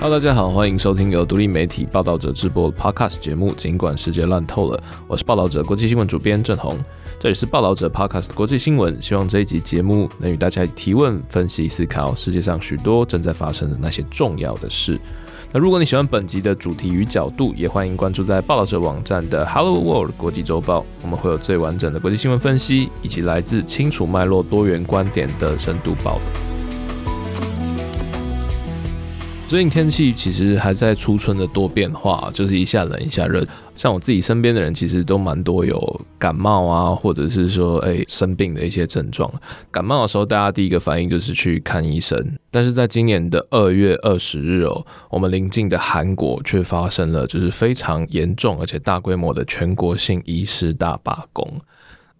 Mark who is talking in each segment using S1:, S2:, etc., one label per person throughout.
S1: Hello，大家好，欢迎收听由独立媒体报道者直播的 Podcast 节目。尽管世界乱透了，我是报道者国际新闻主编郑红，这里是报道者 Podcast 国际新闻。希望这一集节目能与大家提问、分析、思考世界上许多正在发生的那些重要的事。那如果你喜欢本集的主题与角度，也欢迎关注在报道者网站的 Hello World 国际周报，我们会有最完整的国际新闻分析，以及来自清楚脉络、多元观点的深度报道。最近天气其实还在初春的多变化，就是一下冷一下热。像我自己身边的人，其实都蛮多有感冒啊，或者是说哎、欸、生病的一些症状。感冒的时候，大家第一个反应就是去看医生。但是在今年的二月二十日哦，我们邻近的韩国却发生了就是非常严重而且大规模的全国性医师大罢工。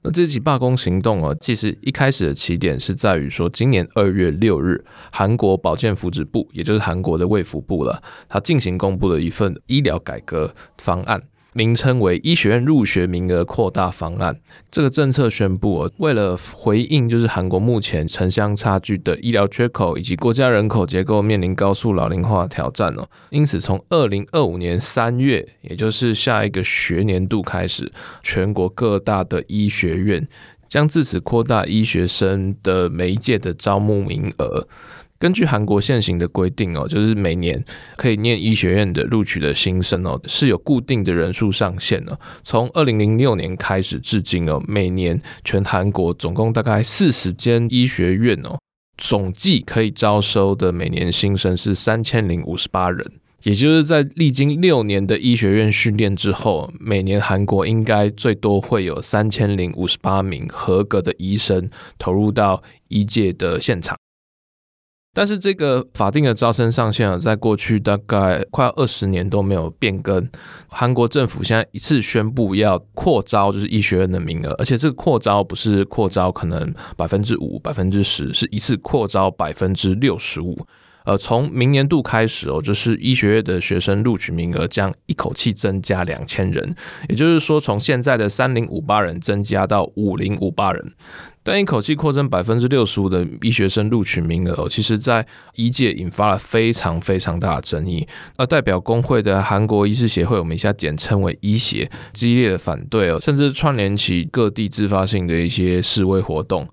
S1: 那这起罢工行动啊，其实一开始的起点是在于说，今年二月六日，韩国保健福祉部，也就是韩国的卫福部了，它进行公布了一份医疗改革方案。名称为医学院入学名额扩大方案。这个政策宣布，为了回应就是韩国目前城乡差距的医疗缺口，以及国家人口结构面临高速老龄化挑战哦，因此从二零二五年三月，也就是下一个学年度开始，全国各大的医学院将自此扩大医学生的每一届的招募名额。根据韩国现行的规定哦，就是每年可以念医学院的录取的新生哦，是有固定的人数上限的。从二零零六年开始至今哦，每年全韩国总共大概四十间医学院哦，总计可以招收的每年新生是三千零五十八人。也就是在历经六年的医学院训练之后，每年韩国应该最多会有三千零五十八名合格的医生投入到医界的现场。但是这个法定的招生上限啊，在过去大概快二十年都没有变更。韩国政府现在一次宣布要扩招，就是医学院的名额，而且这个扩招不是扩招可能百分之五、百分之十，是一次扩招百分之六十五。呃，从明年度开始哦，就是医学院的学生录取名额将一口气增加两千人，也就是说，从现在的三零五八人增加到五零五八人。但一口气扩增百分之六十五的医学生录取名额，其实在医界引发了非常非常大的争议。而代表工会的韩国医师协会，我们以下简称为医协，激烈的反对哦，甚至串联起各地自发性的一些示威活动。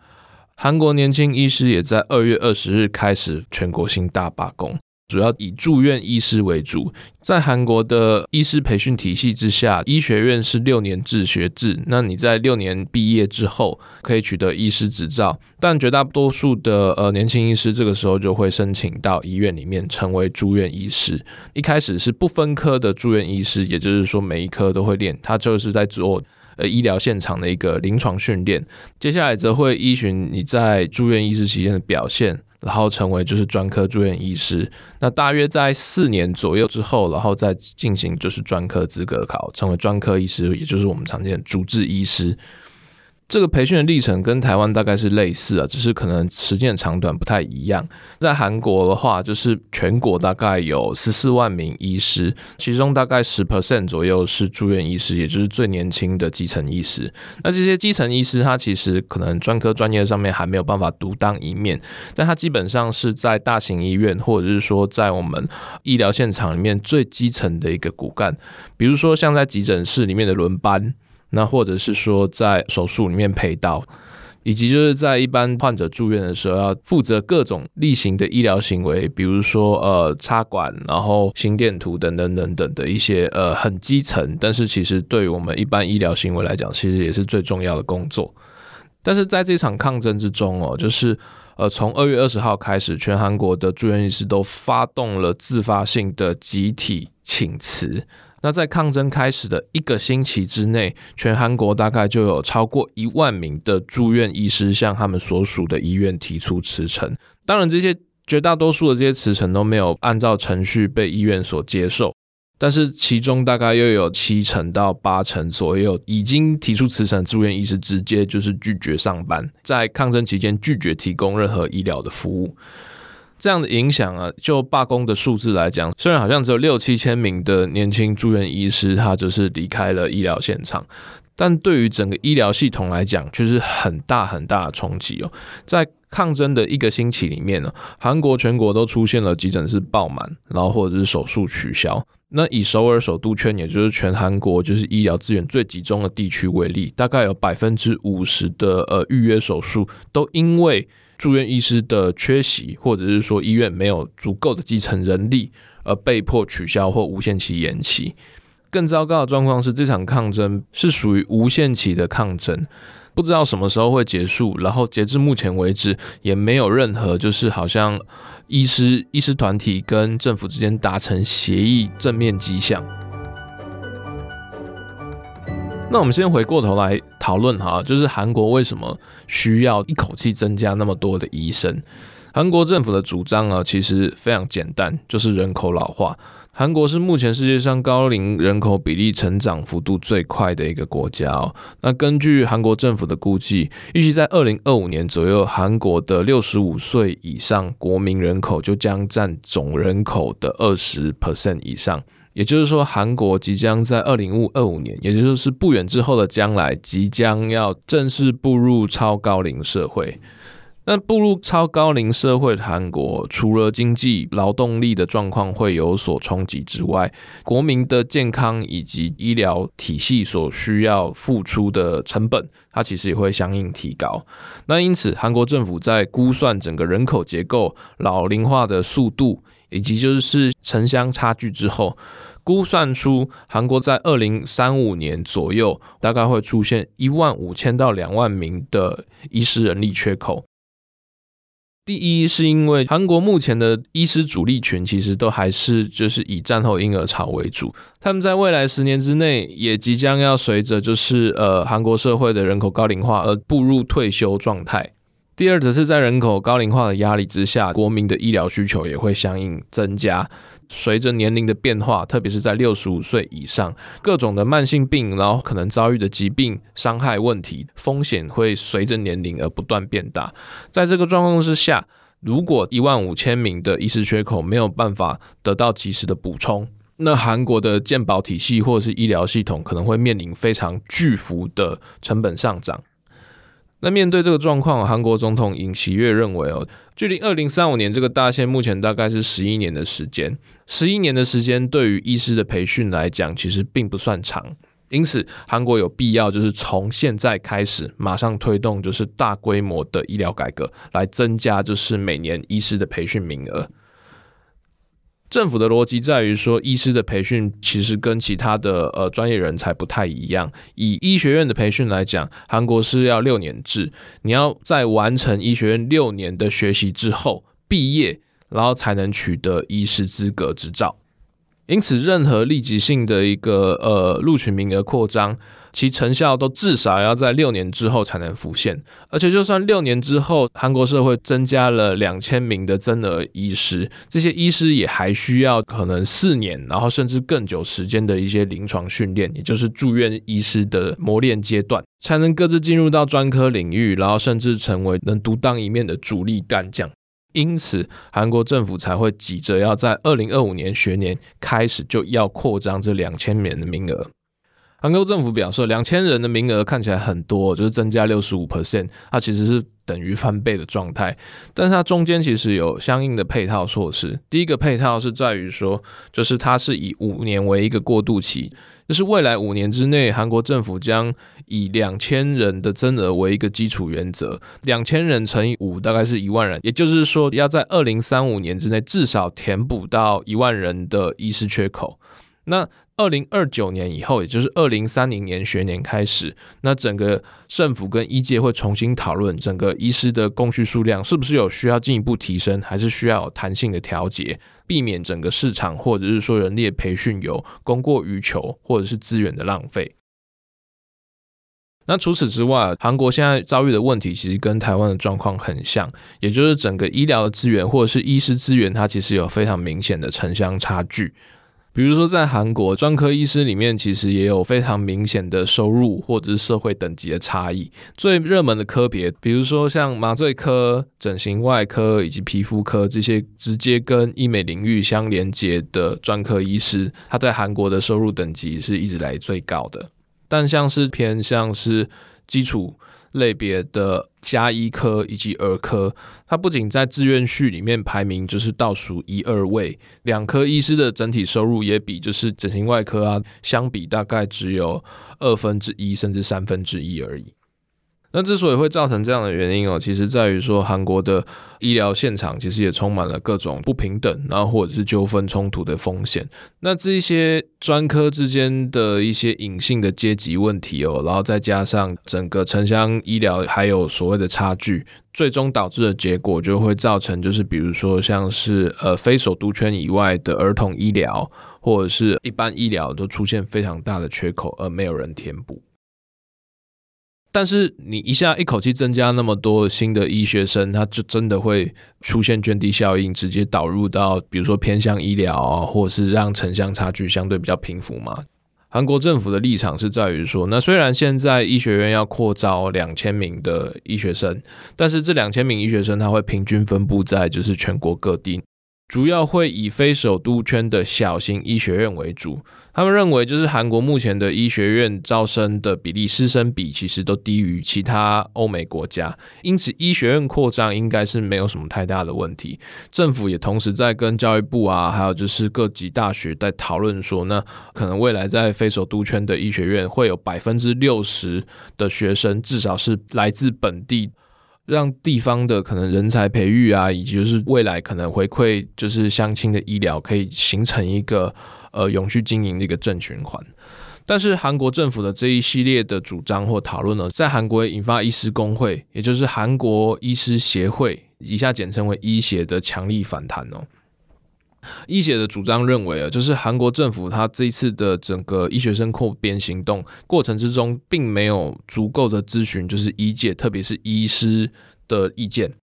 S1: 韩国年轻医师也在二月二十日开始全国性大罢工。主要以住院医师为主，在韩国的医师培训体系之下，医学院是六年制学制。那你在六年毕业之后，可以取得医师执照。但绝大多数的呃年轻医师这个时候就会申请到医院里面成为住院医师。一开始是不分科的住院医师，也就是说每一科都会练，他就是在做呃医疗现场的一个临床训练。接下来则会依循你在住院医师期间的表现。然后成为就是专科住院医师，那大约在四年左右之后，然后再进行就是专科资格考，成为专科医师，也就是我们常见的主治医师。这个培训的历程跟台湾大概是类似啊，只是可能时间长短不太一样。在韩国的话，就是全国大概有十四万名医师，其中大概十 percent 左右是住院医师，也就是最年轻的基层医师。那这些基层医师，他其实可能专科专业上面还没有办法独当一面，但他基本上是在大型医院，或者是说在我们医疗现场里面最基层的一个骨干，比如说像在急诊室里面的轮班。那或者是说在手术里面陪刀，以及就是在一般患者住院的时候要负责各种例行的医疗行为，比如说呃插管，然后心电图等等等等的一些呃很基层，但是其实对于我们一般医疗行为来讲，其实也是最重要的工作。但是在这场抗争之中哦，就是呃从二月二十号开始，全韩国的住院医师都发动了自发性的集体请辞。那在抗争开始的一个星期之内，全韩国大概就有超过一万名的住院医师向他们所属的医院提出辞呈。当然，这些绝大多数的这些辞呈都没有按照程序被医院所接受，但是其中大概又有七成到八成左右已经提出辞呈住院医师直接就是拒绝上班，在抗争期间拒绝提供任何医疗的服务。这样的影响啊，就罢工的数字来讲，虽然好像只有六七千名的年轻住院医师，他就是离开了医疗现场，但对于整个医疗系统来讲，却是很大很大的冲击哦。在抗争的一个星期里面呢，韩国全国都出现了急诊室爆满，然后或者是手术取消。那以首尔首都圈，也就是全韩国就是医疗资源最集中的地区为例，大概有百分之五十的呃预约手术都因为住院医师的缺席，或者是说医院没有足够的基层人力而被迫取消或无限期延期。更糟糕的状况是，这场抗争是属于无限期的抗争，不知道什么时候会结束。然后截至目前为止，也没有任何就是好像医师医师团体跟政府之间达成协议正面迹象。那我们先回过头来讨论哈，就是韩国为什么需要一口气增加那么多的医生？韩国政府的主张啊，其实非常简单，就是人口老化。韩国是目前世界上高龄人口比例成长幅度最快的一个国家哦。那根据韩国政府的估计，预计在二零二五年左右，韩国的六十五岁以上国民人口就将占总人口的二十 percent 以上。也就是说，韩国即将在二零二五年，也就是不远之后的将来，即将要正式步入超高龄社会。那步入超高龄社会的韩国，除了经济劳动力的状况会有所冲击之外，国民的健康以及医疗体系所需要付出的成本，它其实也会相应提高。那因此，韩国政府在估算整个人口结构老龄化的速度，以及就是城乡差距之后，估算出韩国在二零三五年左右，大概会出现一万五千到两万名的医师人力缺口。第一是因为韩国目前的医师主力群其实都还是就是以战后婴儿潮为主，他们在未来十年之内也即将要随着就是呃韩国社会的人口高龄化而步入退休状态。第二则是在人口高龄化的压力之下，国民的医疗需求也会相应增加。随着年龄的变化，特别是在六十五岁以上，各种的慢性病，然后可能遭遇的疾病、伤害问题风险会随着年龄而不断变大。在这个状况之下，如果一万五千名的医师缺口没有办法得到及时的补充，那韩国的健保体系或者是医疗系统可能会面临非常巨幅的成本上涨。那面对这个状况，韩国总统尹锡悦认为哦，距离二零三五年这个大限目前大概是十一年的时间，十一年的时间对于医师的培训来讲，其实并不算长，因此韩国有必要就是从现在开始马上推动就是大规模的医疗改革，来增加就是每年医师的培训名额。政府的逻辑在于说，医师的培训其实跟其他的呃专业人才不太一样。以医学院的培训来讲，韩国是要六年制，你要在完成医学院六年的学习之后毕业，然后才能取得医师资格执照。因此，任何立即性的一个呃录取名额扩张，其成效都至少要在六年之后才能浮现，而且就算六年之后，韩国社会增加了两千名的增额医师，这些医师也还需要可能四年，然后甚至更久时间的一些临床训练，也就是住院医师的磨练阶段，才能各自进入到专科领域，然后甚至成为能独当一面的主力干将。因此，韩国政府才会急着要在二零二五年学年开始就要扩张这两千名的名额。韩国政府表示，两千人的名额看起来很多，就是增加六十五 percent，它其实是等于翻倍的状态。但是它中间其实有相应的配套措施。第一个配套是在于说，就是它是以五年为一个过渡期，就是未来五年之内，韩国政府将以两千人的增额为一个基础原则，两千人乘以五大概是一万人，也就是说要在二零三五年之内至少填补到一万人的医师缺口。那二零二九年以后，也就是二零三零年学年开始，那整个政府跟医界会重新讨论整个医师的供需数量是不是有需要进一步提升，还是需要有弹性的调节，避免整个市场或者是说人力的培训有供过于求，或者是资源的浪费。那除此之外，韩国现在遭遇的问题其实跟台湾的状况很像，也就是整个医疗的资源或者是医师资源，它其实有非常明显的城乡差距。比如说，在韩国专科医师里面，其实也有非常明显的收入或者是社会等级的差异。最热门的科别，比如说像麻醉科、整形外科以及皮肤科这些直接跟医美领域相连接的专科医师，他在韩国的收入等级是一直来最高的。但像是偏向是基础类别的加医科以及儿科，它不仅在志愿序里面排名就是倒数一二位，两科医师的整体收入也比就是整形外科啊相比大概只有二分之一甚至三分之一而已。那之所以会造成这样的原因哦，其实在于说韩国的医疗现场其实也充满了各种不平等，然后或者是纠纷冲突的风险。那这一些专科之间的一些隐性的阶级问题哦，然后再加上整个城乡医疗还有所谓的差距，最终导致的结果就会造成就是比如说像是呃非首都圈以外的儿童医疗或者是一般医疗都出现非常大的缺口，而没有人填补。但是你一下一口气增加那么多新的医学生，他就真的会出现涓滴效应，直接导入到比如说偏向医疗啊，或者是让城乡差距相对比较平衡嘛。韩国政府的立场是在于说，那虽然现在医学院要扩招两千名的医学生，但是这两千名医学生他会平均分布在就是全国各地。主要会以非首都圈的小型医学院为主，他们认为就是韩国目前的医学院招生的比例师生比其实都低于其他欧美国家，因此医学院扩张应该是没有什么太大的问题。政府也同时在跟教育部啊，还有就是各级大学在讨论说，那可能未来在非首都圈的医学院会有百分之六十的学生至少是来自本地。让地方的可能人才培育啊，以及就是未来可能回馈就是相亲的医疗，可以形成一个呃永续经营的一个正循环。但是韩国政府的这一系列的主张或讨论呢，在韩国引发医师工会，也就是韩国医师协会，以下简称为医协的强力反弹哦。医协的主张认为啊，就是韩国政府他这一次的整个医学生扩编行动过程之中，并没有足够的咨询，就是医界，特别是医师的意见。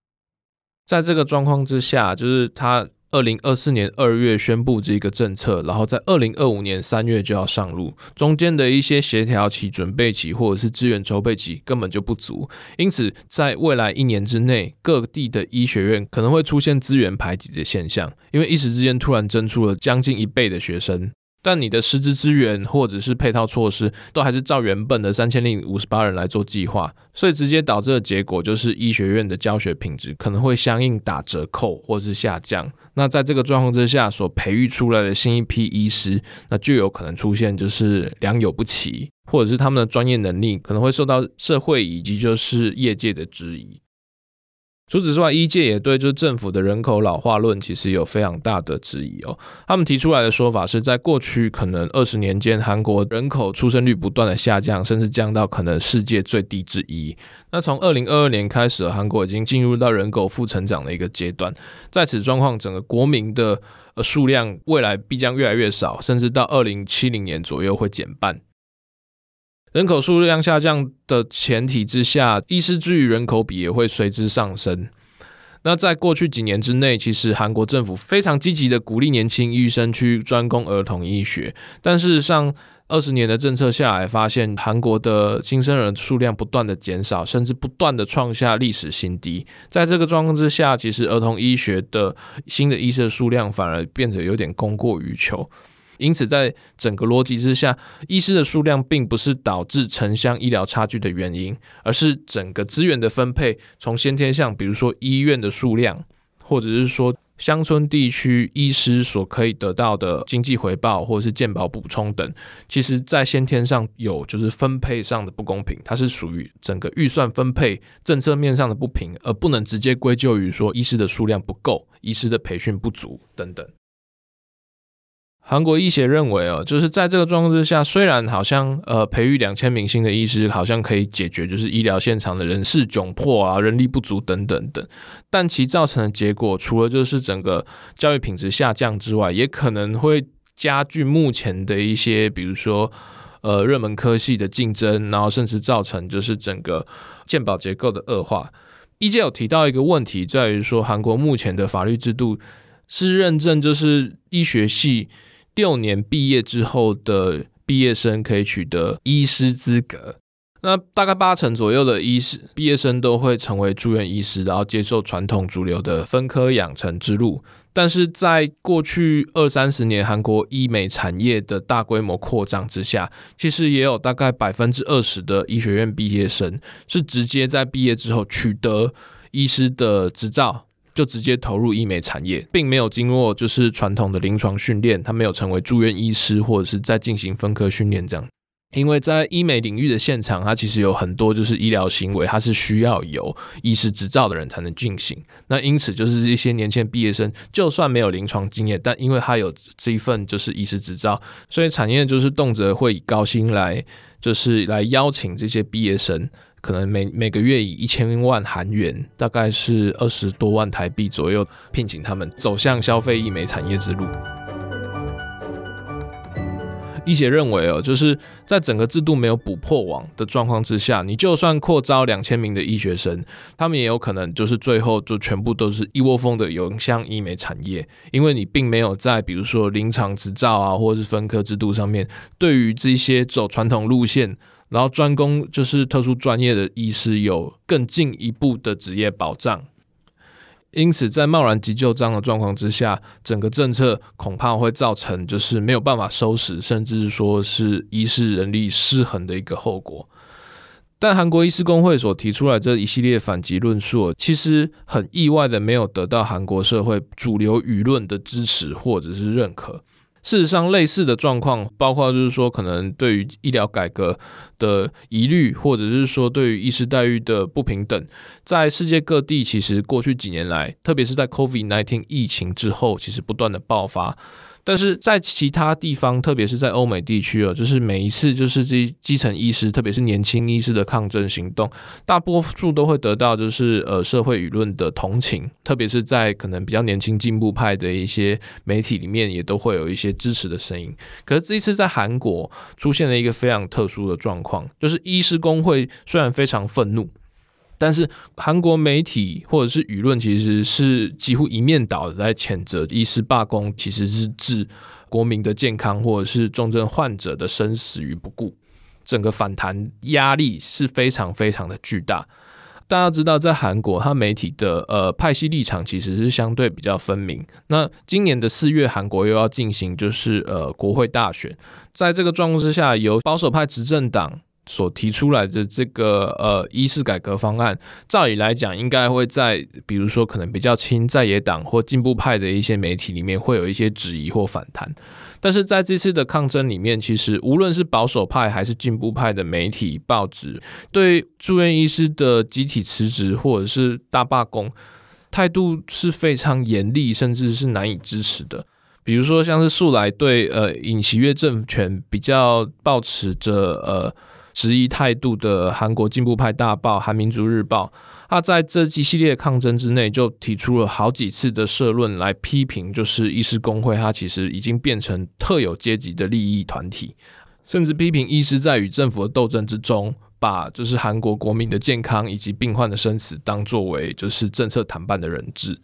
S1: 在这个状况之下，就是他。二零二四年二月宣布这个政策，然后在二零二五年三月就要上路，中间的一些协调期、准备期或者是资源筹备期根本就不足，因此在未来一年之内，各地的医学院可能会出现资源排挤的现象，因为一时之间突然增出了将近一倍的学生。但你的师资资源或者是配套措施，都还是照原本的三千零五十八人来做计划，所以直接导致的结果就是医学院的教学品质可能会相应打折扣或是下降。那在这个状况之下，所培育出来的新一批医师，那就有可能出现就是良莠不齐，或者是他们的专业能力可能会受到社会以及就是业界的质疑。除此之外，医界也对就是政府的人口老化论其实有非常大的质疑哦。他们提出来的说法是在过去可能二十年间，韩国人口出生率不断的下降，甚至降到可能世界最低之一。那从二零二二年开始，韩国已经进入到人口负成长的一个阶段。在此状况，整个国民的数量未来必将越来越少，甚至到二零七零年左右会减半。人口数量下降的前提之下，医师之于人口比也会随之上升。那在过去几年之内，其实韩国政府非常积极的鼓励年轻医生去专攻儿童医学，但事实上，二十年的政策下来，发现韩国的新生儿数量不断的减少，甚至不断的创下历史新低。在这个状况之下，其实儿童医学的新的医生数量反而变得有点供过于求。因此，在整个逻辑之下，医师的数量并不是导致城乡医疗差距的原因，而是整个资源的分配从先天上，比如说医院的数量，或者是说乡村地区医师所可以得到的经济回报，或者是健保补充等，其实在先天上有就是分配上的不公平，它是属于整个预算分配政策面上的不平，而不能直接归咎于说医师的数量不够、医师的培训不足等等。韩国医协认为哦，就是在这个状况之下，虽然好像呃培育两千名新的医师，好像可以解决就是医疗现场的人事窘迫啊、人力不足等等等，但其造成的结果，除了就是整个教育品质下降之外，也可能会加剧目前的一些，比如说呃热门科系的竞争，然后甚至造成就是整个健保结构的恶化。医界有提到一个问题，在于说韩国目前的法律制度是认证就是医学系。六年毕业之后的毕业生可以取得医师资格，那大概八成左右的医师毕业生都会成为住院医师，然后接受传统主流的分科养成之路。但是在过去二三十年韩国医美产业的大规模扩张之下，其实也有大概百分之二十的医学院毕业生是直接在毕业之后取得医师的执照，就直接投入医美产业，并没有经过就是传统的临床训练，他没有成为住院医师或者是在进行分科训练这样。因为在医美领域的现场，它其实有很多就是医疗行为，它是需要有医师执照的人才能进行。那因此，就是一些年轻毕业生，就算没有临床经验，但因为他有这一份就是医师执照，所以产业就是动辄会以高薪来，就是来邀请这些毕业生，可能每每个月以一千万韩元，大概是二十多万台币左右，聘请他们走向消费医美产业之路。医协认为哦，就是在整个制度没有补破网的状况之下，你就算扩招两千名的医学生，他们也有可能就是最后就全部都是一窝蜂的涌向医美产业，因为你并没有在比如说临床执照啊，或者是分科制度上面，对于这些走传统路线，然后专攻就是特殊专业的医师有更进一步的职业保障。因此，在贸然急就章的状况之下，整个政策恐怕会造成就是没有办法收拾，甚至说是医师人力失衡的一个后果。但韩国医师公会所提出来这一系列反击论述，其实很意外的没有得到韩国社会主流舆论的支持或者是认可。事实上，类似的状况，包括就是说，可能对于医疗改革的疑虑，或者是说对于医师待遇的不平等，在世界各地，其实过去几年来，特别是在 COVID-19 疫情之后，其实不断的爆发。但是在其他地方，特别是在欧美地区哦，就是每一次就是这基层医师，特别是年轻医师的抗争行动，大多数都会得到就是呃社会舆论的同情，特别是在可能比较年轻进步派的一些媒体里面，也都会有一些支持的声音。可是这一次在韩国出现了一个非常特殊的状况，就是医师工会虽然非常愤怒。但是韩国媒体或者是舆论其实是几乎一面倒的在谴责医师罢工，其实是置国民的健康或者是重症患者的生死于不顾，整个反弹压力是非常非常的巨大。大家知道，在韩国，它媒体的呃派系立场其实是相对比较分明。那今年的四月，韩国又要进行就是呃国会大选，在这个状况之下，由保守派执政党。所提出来的这个呃医师改革方案，照理来讲，应该会在比如说可能比较亲在野党或进步派的一些媒体里面，会有一些质疑或反弹。但是在这次的抗争里面，其实无论是保守派还是进步派的媒体报纸，对住院医师的集体辞职或者是大罢工，态度是非常严厉，甚至是难以支持的。比如说像是素来对呃尹锡悦政权比较抱持着呃。质疑态度的韩国进步派大报《韩民族日报》，他在这一系列抗争之内就提出了好几次的社论来批评，就是医师工会，它其实已经变成特有阶级的利益团体，甚至批评医师在与政府的斗争之中，把就是韩国国民的健康以及病患的生死当作为就是政策谈判的人质。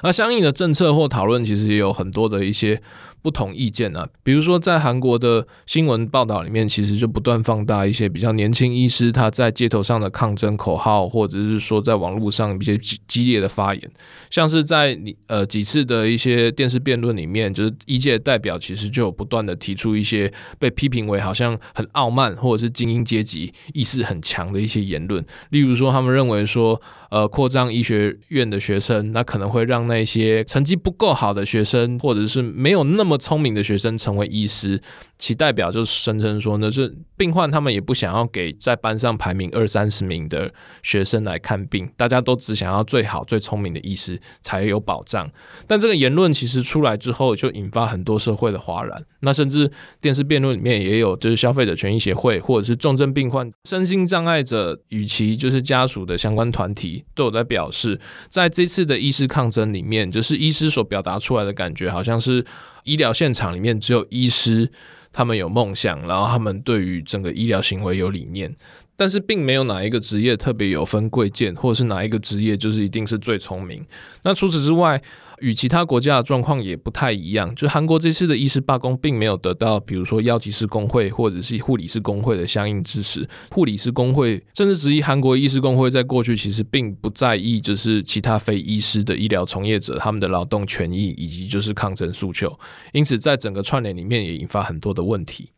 S1: 而相应的政策或讨论，其实也有很多的一些。不同意见啊，比如说在韩国的新闻报道里面，其实就不断放大一些比较年轻医师他在街头上的抗争口号，或者是说在网络上一些激激烈的发言，像是在你呃几次的一些电视辩论里面，就是医界代表其实就有不断的提出一些被批评为好像很傲慢或者是精英阶级意识很强的一些言论，例如说他们认为说。呃，扩张医学院的学生，那可能会让那些成绩不够好的学生，或者是没有那么聪明的学生成为医师。其代表就声称说呢，是病患他们也不想要给在班上排名二三十名的学生来看病，大家都只想要最好最聪明的医师才有保障。但这个言论其实出来之后，就引发很多社会的哗然。那甚至电视辩论里面也有，就是消费者权益协会或者是重症病患、身心障碍者与其就是家属的相关团体都有在表示，在这次的医师抗争里面，就是医师所表达出来的感觉，好像是医疗现场里面只有医师。他们有梦想，然后他们对于整个医疗行为有理念，但是并没有哪一个职业特别有分贵贱，或者是哪一个职业就是一定是最聪明。那除此之外，与其他国家的状况也不太一样。就韩国这次的医师罢工，并没有得到比如说药剂师工会或者是护理师工会的相应支持。护理师工会甚至质疑韩国医师工会在过去其实并不在意，就是其他非医师的医疗从业者他们的劳动权益以及就是抗争诉求。因此，在整个串联里面也引发很多的问题。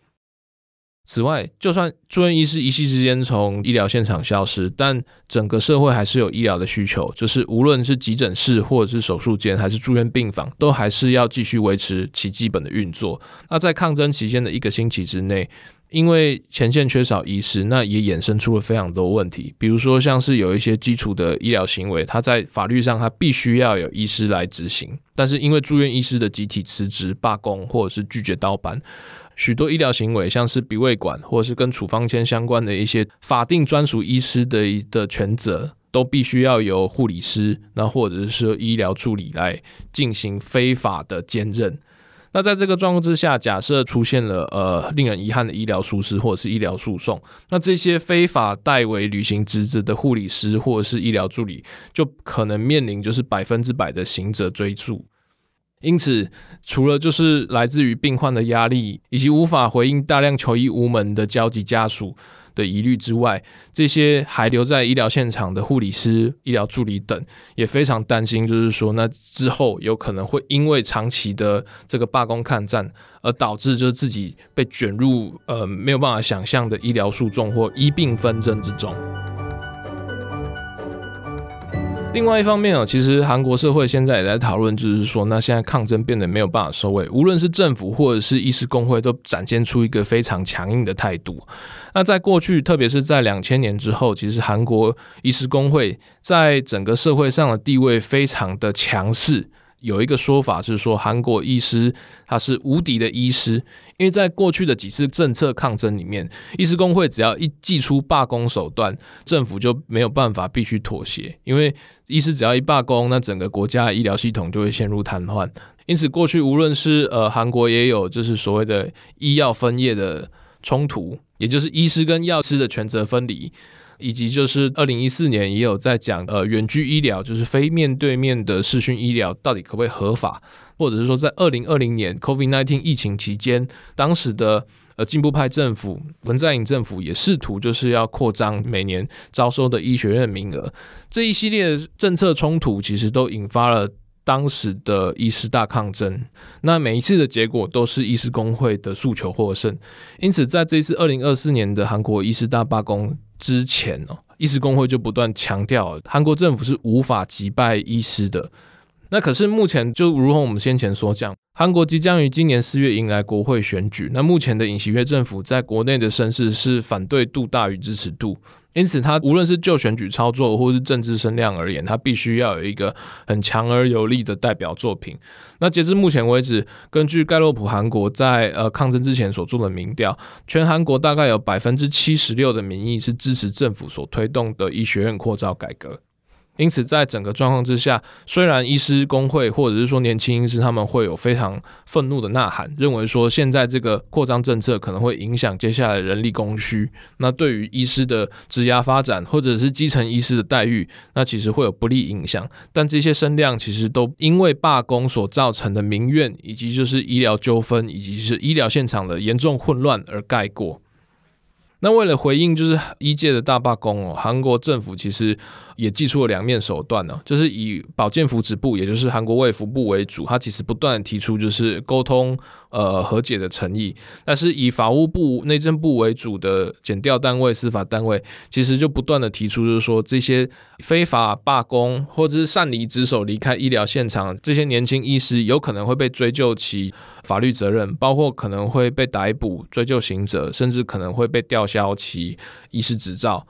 S1: 此外，就算住院医师一夕之间从医疗现场消失，但整个社会还是有医疗的需求，就是无论是急诊室或者是手术间，还是住院病房，都还是要继续维持其基本的运作。那在抗争期间的一个星期之内，因为前线缺少医师，那也衍生出了非常多问题，比如说像是有一些基础的医疗行为，它在法律上它必须要有医师来执行，但是因为住院医师的集体辞职、罢工或者是拒绝倒班。许多医疗行为，像是鼻胃管或者是跟处方签相关的一些法定专属医师的的权责，都必须要由护理师，那或者是说医疗助理来进行非法的兼任。那在这个状况之下，假设出现了呃令人遗憾的医疗疏失或者是医疗诉讼，那这些非法代为履行职责的护理师或者是医疗助理，就可能面临就是百分之百的刑责追诉。因此，除了就是来自于病患的压力，以及无法回应大量求医无门的焦急家属的疑虑之外，这些还留在医疗现场的护理师、医疗助理等，也非常担心，就是说，那之后有可能会因为长期的这个罢工抗战，而导致就是自己被卷入呃没有办法想象的医疗诉讼或医病纷争之中。另外一方面哦，其实韩国社会现在也在讨论，就是说，那现在抗争变得没有办法收尾，无论是政府或者是医师工会，都展现出一个非常强硬的态度。那在过去，特别是在两千年之后，其实韩国医师工会在整个社会上的地位非常的强势。有一个说法是说，韩国医师他是无敌的医师，因为在过去的几次政策抗争里面，医师工会只要一祭出罢工手段，政府就没有办法必须妥协，因为医师只要一罢工，那整个国家医疗系统就会陷入瘫痪。因此，过去无论是呃韩国也有就是所谓的医药分业的冲突，也就是医师跟药师的权责分离。以及就是二零一四年也有在讲，呃，远距医疗就是非面对面的视讯医疗到底可不可以合法，或者是说在二零二零年 COVID-19 疫情期间，当时的呃进步派政府文在寅政府也试图就是要扩张每年招收的医学院名额，这一系列政策冲突其实都引发了当时的医师大抗争，那每一次的结果都是医师工会的诉求获胜，因此在这一次二零二四年的韩国医师大罢工。之前哦，医师工会就不断强调，韩国政府是无法击败医师的。那可是目前就如同我们先前所讲，韩国即将于今年四月迎来国会选举。那目前的尹锡悦政府在国内的声势是反对度大于支持度。因此，他无论是就选举操作或是政治声量而言，他必须要有一个很强而有力的代表作品。那截至目前为止，根据盖洛普韩国在呃抗争之前所做的民调，全韩国大概有百分之七十六的民意是支持政府所推动的医学院扩招改革。因此，在整个状况之下，虽然医师工会或者是说年轻医师他们会有非常愤怒的呐喊，认为说现在这个扩张政策可能会影响接下来人力供需，那对于医师的职涯发展或者是基层医师的待遇，那其实会有不利影响。但这些声量其实都因为罢工所造成的民怨，以及就是医疗纠纷，以及是医疗现场的严重混乱而盖过。那为了回应就是一届的大罢工哦，韩国政府其实也祭出了两面手段呢，就是以保健福祉部，也就是韩国卫福部为主，他其实不断提出就是沟通呃和解的诚意，但是以法务部、内政部为主的检调单位、司法单位，其实就不断的提出就是说这些非法罢工或者是擅离职守离开医疗现场，这些年轻医师有可能会被追究其法律责任，包括可能会被逮捕、追究刑责，甚至可能会被吊销其医师执照。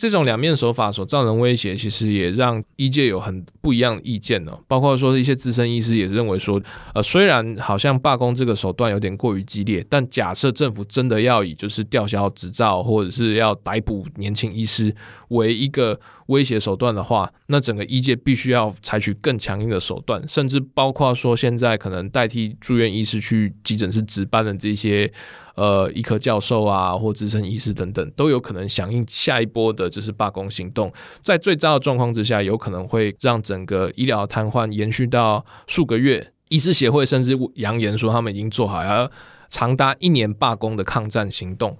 S1: 这种两面手法所造成威胁，其实也让医界有很不一样的意见哦。包括说一些资深医师也认为说，呃，虽然好像罢工这个手段有点过于激烈，但假设政府真的要以就是吊销执照或者是要逮捕年轻医师为一个威胁手段的话，那整个医界必须要采取更强硬的手段，甚至包括说现在可能代替住院医师去急诊室值班的这些。呃医科教授啊或资深医师等等都有可能响应下一波的就是罢工行动。在最糟的状况之下，有可能会让整个医疗瘫痪延续到数个月。医师协会甚至扬言说，他们已经做好要长达一年罢工的抗战行动。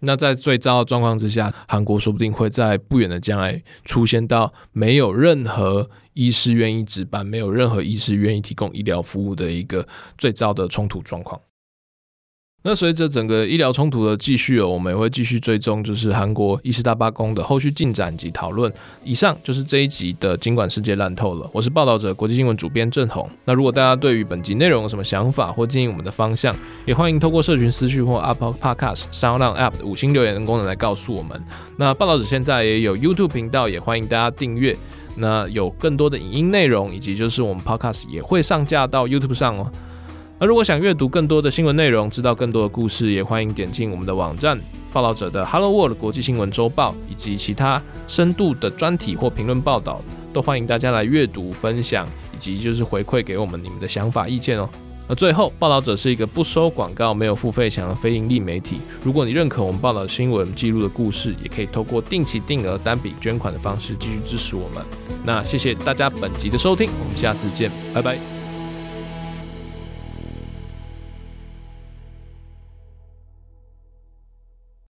S1: 那在最糟的状况之下，韩国说不定会在不远的将来出现到没有任何医师愿意值班，没有任何医师愿意提供医疗服务的一个最糟的冲突状况。那随着整个医疗冲突的继续哦，我们也会继续追踪，就是韩国医师大罢工的后续进展及讨论。以上就是这一集的《尽管世界烂透了》，我是报道者国际新闻主编郑弘。那如果大家对于本集内容有什么想法或建议我们的方向，也欢迎透过社群私讯或 Apple Podcast、Sound App 的五星留言的功能来告诉我们。那报道者现在也有 YouTube 频道，也欢迎大家订阅。那有更多的影音内容，以及就是我们 Podcast 也会上架到 YouTube 上哦。而如果想阅读更多的新闻内容，知道更多的故事，也欢迎点进我们的网站《报道者的 Hello World 国际新闻周报》，以及其他深度的专题或评论报道，都欢迎大家来阅读、分享，以及就是回馈给我们你们的想法、意见哦。那最后，报道者是一个不收广告、没有付费墙的非营利媒体。如果你认可我们报道新闻记录的故事，也可以透过定期定额单笔捐款的方式继续支持我们。那谢谢大家本集的收听，我们下次见，拜拜。